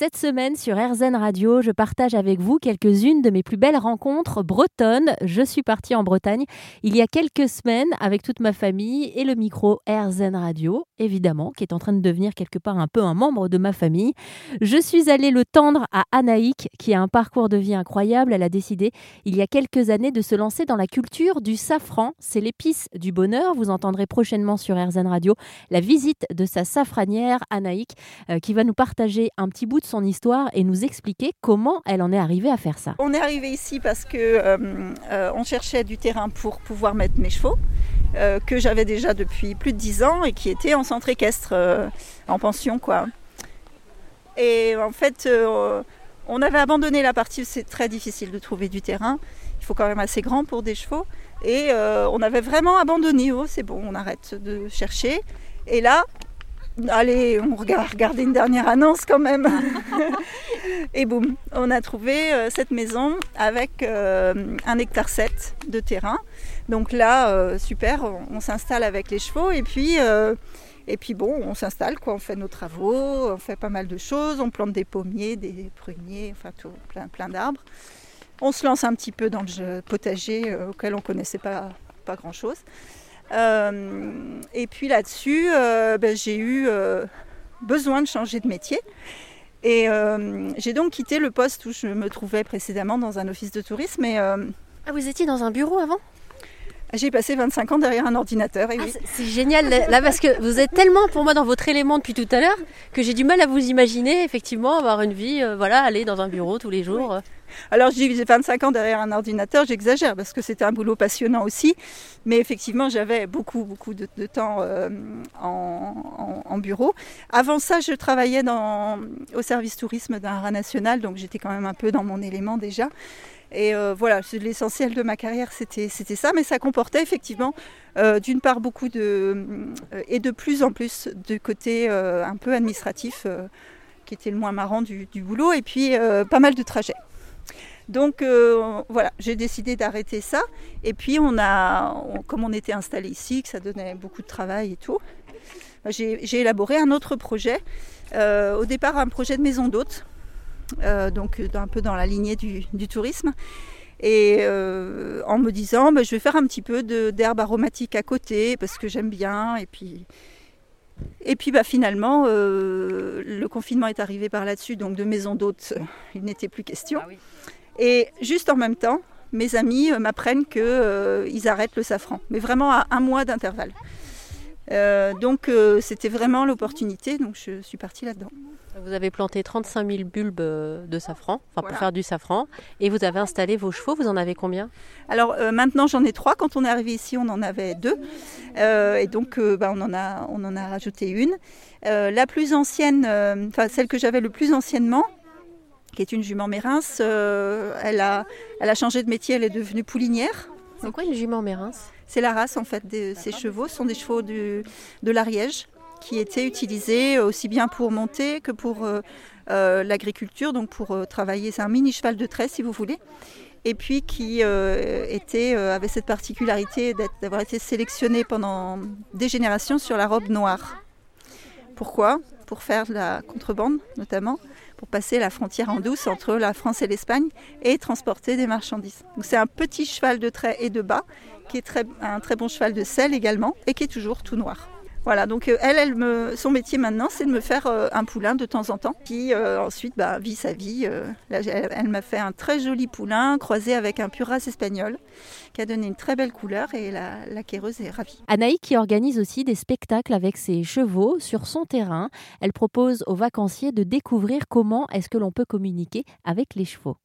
Cette semaine sur RZN Radio, je partage avec vous quelques-unes de mes plus belles rencontres bretonnes. Je suis partie en Bretagne il y a quelques semaines avec toute ma famille et le micro RZN Radio, évidemment, qui est en train de devenir quelque part un peu un membre de ma famille. Je suis allée le tendre à Anaïk, qui a un parcours de vie incroyable. Elle a décidé il y a quelques années de se lancer dans la culture du safran. C'est l'épice du bonheur. Vous entendrez prochainement sur RZN Radio la visite de sa safranière, Anaïk, euh, qui va nous partager un petit bout de son histoire et nous expliquer comment elle en est arrivée à faire ça. On est arrivé ici parce que euh, euh, on cherchait du terrain pour pouvoir mettre mes chevaux, euh, que j'avais déjà depuis plus de 10 ans et qui étaient en centre équestre, en pension quoi. Et en fait, on avait abandonné la partie, c'est très difficile de trouver du terrain. Il faut quand même assez grand pour des chevaux. Et on avait vraiment abandonné. Oh, c'est bon, on arrête de chercher. Et là, allez, on regarde, regardez une dernière annonce quand même. et boum, on a trouvé euh, cette maison avec euh, un hectare 7 de terrain. Donc là, euh, super, on, on s'installe avec les chevaux et puis, et puis bon, on s'installe, quoi. On fait nos travaux, on fait pas mal de choses, on plante des pommiers, des pruniers, enfin tout, plein, plein d'arbres. On se lance un petit peu dans le potager auquel on connaissait pas, pas grand-chose. Euh, et puis là-dessus, euh, ben, j'ai eu euh, besoin de changer de métier. Et j'ai donc quitté le poste où je me trouvais précédemment dans un office de tourisme. Et Ah, vous étiez dans un bureau avant? j'ai passé 25 ans derrière un ordinateur. Et Ah, oui. c'est- génial là parce que vous êtes tellement pour moi dans votre élément depuis tout à l'heure que j'ai du mal à vous imaginer effectivement avoir une vie, euh, voilà, aller dans un bureau tous les jours. Alors j'ai 25 ans derrière un ordinateur, j'exagère parce que c'était un boulot passionnant aussi. Mais effectivement, j'avais beaucoup, beaucoup de, temps euh, en, bureau. Avant ça, je travaillais au service tourisme d'un rat national, donc j'étais quand même un peu dans mon élément déjà. Et euh, voilà, l'essentiel de ma carrière, c'était ça, mais ça comportait effectivement, euh, d'une part, beaucoup de. et de plus en plus de côté un peu administratif, qui était le moins marrant du, boulot, et puis pas mal de trajets. Donc euh, voilà, j'ai décidé d'arrêter ça. Et puis on a, comme on était installé ici, que ça donnait beaucoup de travail et tout, j'ai j'ai élaboré un autre projet. Euh, au départ, un projet de maison d'hôte, euh, donc un peu dans la lignée du, tourisme. Et en me disant, bah, je vais faire un petit peu d'herbe aromatique à côté parce que j'aime bien. Et puis, et puis bah, finalement, le confinement est arrivé par là-dessus, donc de maison d'hôte, euh, il n'était plus question. Et juste en même temps, mes amis euh, m'apprennent qu'ils arrêtent le safran, mais vraiment à un mois d'intervalle. Euh, donc euh, c'était vraiment l'opportunité, donc je suis partie là-dedans. Vous avez planté 35 000 bulbes euh, de safran, enfin Voilà. pour faire du safran, et vous avez installé vos chevaux. Vous en avez combien? Alors euh, maintenant j'en ai trois, quand on est arrivé ici on en avait deux, Euh, et donc euh, bah, on, en a, on en a rajouté une. Euh, la plus ancienne, euh, enfin celle que j'avais le plus anciennement, qui est une jument mérins, euh, elle, a, elle a changé de métier, elle est devenue poulinière. C'est quoi une jument mérins? C'est la race en fait de ces chevaux. Ce sont des chevaux du- de l'Ariège qui étaient utilisés aussi bien pour monter que pour euh, euh, l'agriculture, donc pour euh, travailler. C'est un mini cheval de trait si vous voulez. Et puis qui était, avait cette particularité d'avoir été sélectionné pendant des générations sur la robe noire. Pourquoi? Pour faire de la contrebande notamment, pour passer la frontière en douce entre la France et l'Espagne et transporter des marchandises. C'est un petit cheval de trait et de bas qui est très, un très bon cheval de selle également et qui est toujours tout noir. Voilà, donc euh, elle, son métier maintenant, c'est de me faire euh, un poulain de temps en temps, qui euh, ensuite bah, vit sa vie. elle m'a fait un très joli poulain croisé avec un puras espagnol, qui a donné une très belle couleur et la, la quéreuse est ravie. Anaïk qui organise aussi des spectacles avec ses chevaux sur son terrain. Elle propose aux vacanciers de découvrir comment est-ce que l'on peut communiquer avec les chevaux.